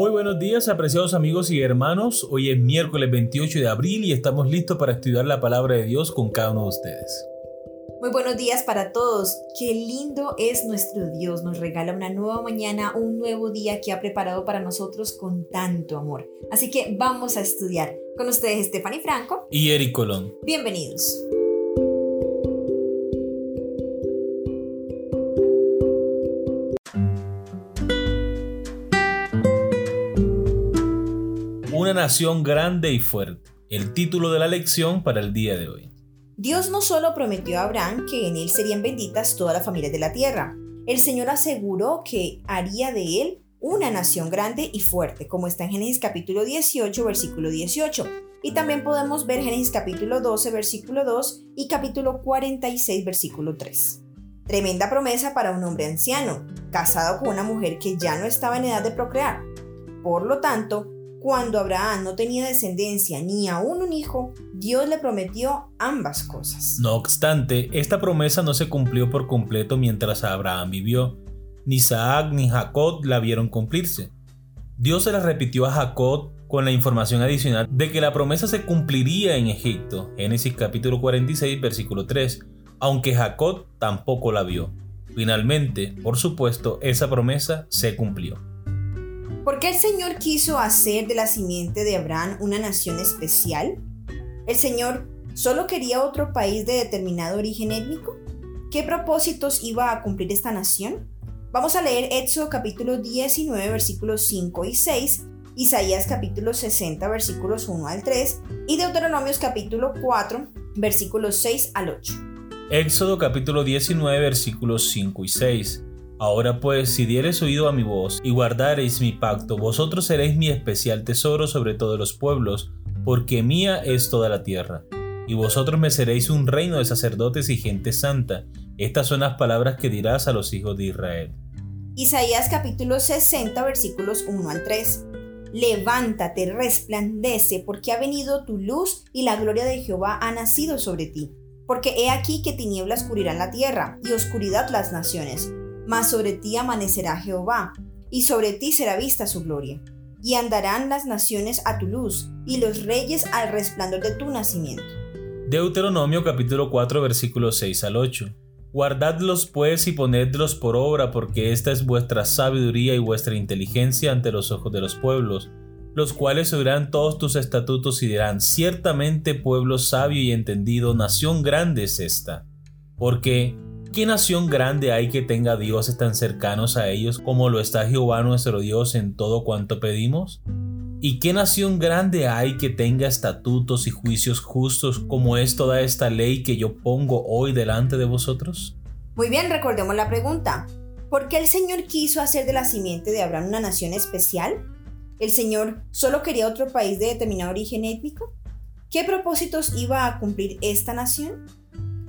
Muy buenos días, apreciados amigos y hermanos. Hoy es miércoles 28 de abril y estamos listos para estudiar la palabra de Dios con cada uno de ustedes. Muy buenos días para todos. Qué lindo es nuestro Dios. Nos regala una nueva mañana, un nuevo día que ha preparado para nosotros con tanto amor. Así que vamos a estudiar. Con ustedes Stephanie Franco y Eric Colón. Bienvenidos. Una nación grande y fuerte. El título de la lección para el día de hoy. Dios no solo prometió a Abraham que en él serían benditas todas las familias de la tierra, el Señor aseguró que haría de él una nación grande y fuerte, como está en Génesis capítulo 18, versículo 18. Y también podemos ver Génesis capítulo 12, versículo 2 y capítulo 46, versículo 3. Tremenda promesa para un hombre anciano, casado con una mujer que ya no estaba en edad de procrear. Por lo tanto, cuando Abraham no tenía descendencia ni aún un hijo, Dios le prometió ambas cosas. No obstante, esta promesa no se cumplió por completo mientras Abraham vivió. Ni Isaac ni Jacob la vieron cumplirse. Dios se la repitió a Jacob con la información adicional de que la promesa se cumpliría en Egipto, Génesis capítulo 46, versículo 3, aunque Jacob tampoco la vio. Finalmente, por supuesto, esa promesa se cumplió. ¿Por qué el Señor quiso hacer de la simiente de Abraham una nación especial? ¿El Señor solo quería otro país de determinado origen étnico? ¿Qué propósitos iba a cumplir esta nación? Vamos a leer Éxodo capítulo 19 versículos 5 y 6, Isaías capítulo 60 versículos 1 al 3 y Deuteronomios capítulo 4 versículos 6 al 8. Éxodo capítulo 19 versículos 5 y 6. Ahora pues, si diereis oído a mi voz y guardareis mi pacto, vosotros seréis mi especial tesoro sobre todos los pueblos, porque mía es toda la tierra. Y vosotros me seréis un reino de sacerdotes y gente santa. Estas son las palabras que dirás a los hijos de Israel. Isaías capítulo 60 versículos 1 al 3. Levántate, resplandece, porque ha venido tu luz y la gloria de Jehová ha nacido sobre ti. Porque he aquí que tinieblas cubrirán la tierra y oscuridad las naciones mas sobre ti amanecerá Jehová, y sobre ti será vista su gloria. Y andarán las naciones a tu luz, y los reyes al resplandor de tu nacimiento. Deuteronomio capítulo 4 versículos 6 al 8. Guardadlos pues y ponedlos por obra, porque esta es vuestra sabiduría y vuestra inteligencia ante los ojos de los pueblos, los cuales oirán todos tus estatutos y dirán, ciertamente pueblo sabio y entendido, nación grande es esta. Porque ¿Qué nación grande hay que tenga dioses tan cercanos a ellos como lo está Jehová nuestro Dios en todo cuanto pedimos? ¿Y qué nación grande hay que tenga estatutos y juicios justos como es toda esta ley que yo pongo hoy delante de vosotros? Muy bien, recordemos la pregunta. ¿Por qué el Señor quiso hacer de la simiente de Abraham una nación especial? ¿El Señor solo quería otro país de determinado origen étnico? ¿Qué propósitos iba a cumplir esta nación?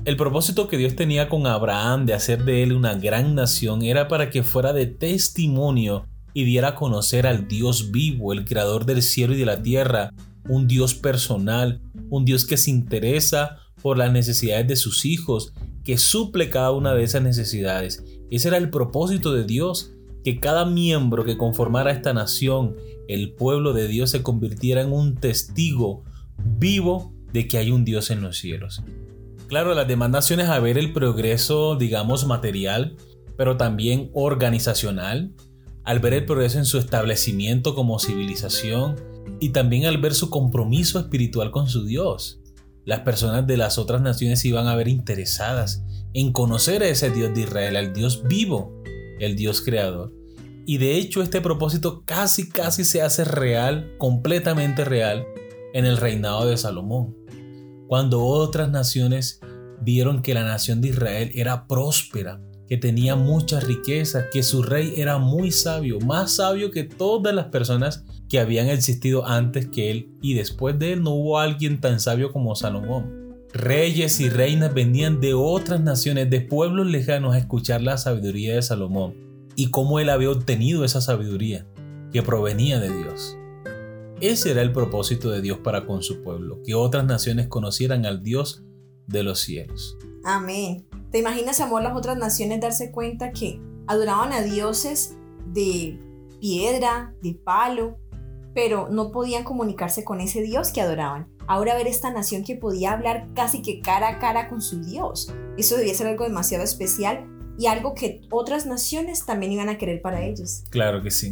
El propósito que Dios tenía con Abraham de hacer de él una gran nación era para que fuera de testimonio y diera a conocer al Dios vivo, el creador del cielo y de la tierra, un Dios personal, un Dios que se interesa por las necesidades de sus hijos, que suple cada una de esas necesidades. Ese era el propósito de Dios, que cada miembro que conformara esta nación, el pueblo de Dios, se convirtiera en un testigo vivo de que hay un Dios en los cielos. Claro, las demás naciones a ver el progreso, digamos, material, pero también organizacional, al ver el progreso en su establecimiento como civilización y también al ver su compromiso espiritual con su Dios. Las personas de las otras naciones iban a ver interesadas en conocer a ese Dios de Israel, al Dios vivo, el Dios creador. Y de hecho este propósito casi casi se hace real, completamente real, en el reinado de Salomón cuando otras naciones vieron que la nación de Israel era próspera, que tenía mucha riqueza, que su rey era muy sabio, más sabio que todas las personas que habían existido antes que él y después de él no hubo alguien tan sabio como Salomón. Reyes y reinas venían de otras naciones, de pueblos lejanos a escuchar la sabiduría de Salomón y cómo él había obtenido esa sabiduría que provenía de Dios. Ese era el propósito de Dios para con su pueblo, que otras naciones conocieran al Dios de los cielos. Amén. ¿Te imaginas, amor, las otras naciones darse cuenta que adoraban a dioses de piedra, de palo, pero no podían comunicarse con ese Dios que adoraban. Ahora ver esta nación que podía hablar casi que cara a cara con su Dios. Eso debía ser algo demasiado especial y algo que otras naciones también iban a querer para ellos. Claro que sí.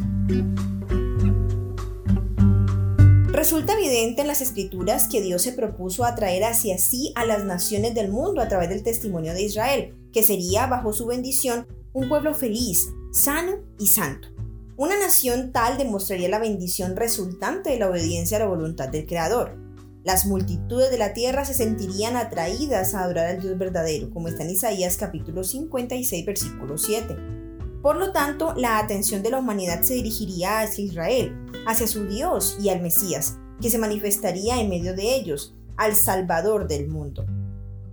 Resulta evidente en las escrituras que Dios se propuso atraer hacia sí a las naciones del mundo a través del testimonio de Israel, que sería bajo su bendición un pueblo feliz, sano y santo. Una nación tal demostraría la bendición resultante de la obediencia a la voluntad del Creador. Las multitudes de la tierra se sentirían atraídas a adorar al Dios verdadero, como está en Isaías capítulo 56 versículo 7. Por lo tanto, la atención de la humanidad se dirigiría hacia Israel, hacia su Dios y al Mesías, que se manifestaría en medio de ellos, al Salvador del mundo.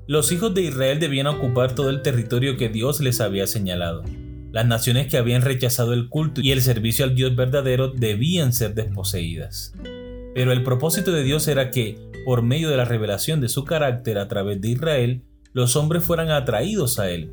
Los hijos de Israel debían ocupar todo el territorio que Dios les había señalado. Las naciones que habían rechazado el culto y el servicio al Dios verdadero debían ser desposeídas. Pero el propósito de Dios era que, por medio de la revelación de su carácter a través de Israel, los hombres fueran atraídos a Él.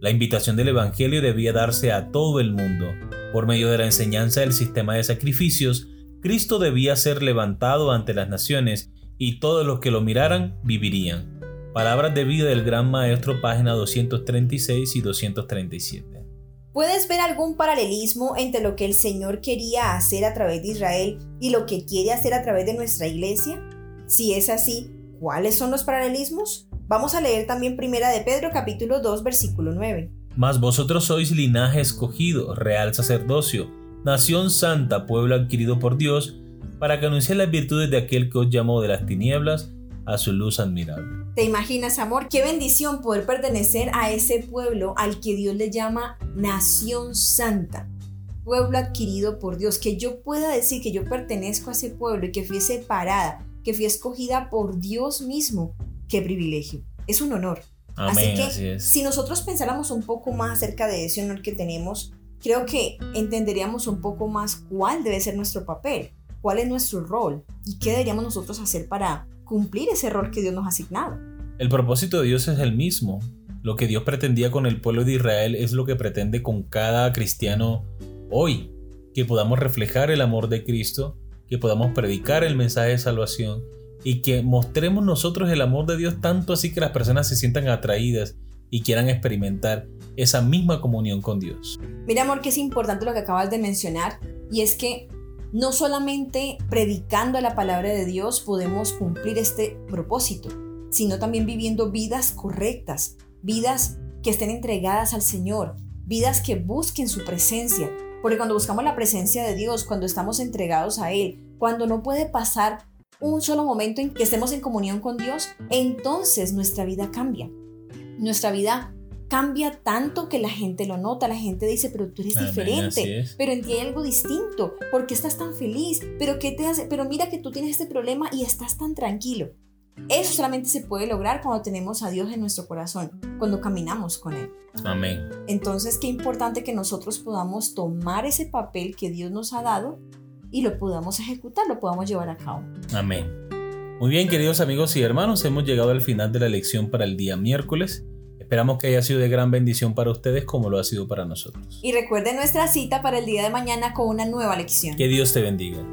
La invitación del Evangelio debía darse a todo el mundo. Por medio de la enseñanza del sistema de sacrificios, Cristo debía ser levantado ante las naciones y todos los que lo miraran vivirían. Palabras de vida del Gran Maestro, página 236 y 237. ¿Puedes ver algún paralelismo entre lo que el Señor quería hacer a través de Israel y lo que quiere hacer a través de nuestra iglesia? Si es así, ¿cuáles son los paralelismos? Vamos a leer también Primera de Pedro capítulo 2 versículo 9. Mas vosotros sois linaje escogido, real sacerdocio, nación santa, pueblo adquirido por Dios, para que anunciéis las virtudes de aquel que os llamó de las tinieblas a su luz admirable. ¿Te imaginas, amor? Qué bendición poder pertenecer a ese pueblo al que Dios le llama nación santa. Pueblo adquirido por Dios. Que yo pueda decir que yo pertenezco a ese pueblo y que fui separada, que fui escogida por Dios mismo. Qué privilegio. Es un honor. Amén, así que si nosotros pensáramos un poco más acerca de ese honor que tenemos, creo que entenderíamos un poco más cuál debe ser nuestro papel, cuál es nuestro rol y qué deberíamos nosotros hacer para cumplir ese rol que Dios nos ha asignado. El propósito de Dios es el mismo. Lo que Dios pretendía con el pueblo de Israel es lo que pretende con cada cristiano hoy. Que podamos reflejar el amor de Cristo, que podamos predicar el mensaje de salvación y que mostremos nosotros el amor de Dios tanto así que las personas se sientan atraídas y quieran experimentar esa misma comunión con Dios. Mira, amor, que es importante lo que acabas de mencionar y es que no solamente predicando la palabra de Dios podemos cumplir este propósito, sino también viviendo vidas correctas, vidas que estén entregadas al Señor, vidas que busquen su presencia. Porque cuando buscamos la presencia de Dios, cuando estamos entregados a Él, cuando no puede pasar un solo momento en que estemos en comunión con Dios, entonces nuestra vida cambia. Nuestra vida cambia tanto que la gente lo nota, la gente dice, pero tú eres diferente, pero en ti hay algo distinto, ¿por qué estás tan feliz? ¿Pero qué te hace? Pero mira que tú tienes este problema y estás tan tranquilo. Eso solamente se puede lograr cuando tenemos a Dios en nuestro corazón, cuando caminamos con Él. Amén. Entonces, qué importante que nosotros podamos tomar ese papel que Dios nos ha dado y lo podamos ejecutar, lo podamos llevar a cabo. Amén. Muy bien, queridos amigos y hermanos, hemos llegado al final de la lección para el día miércoles. Esperamos que haya sido de gran bendición para ustedes como lo ha sido para nosotros. Y recuerden nuestra cita para el día de mañana con una nueva lección. Que Dios te bendiga.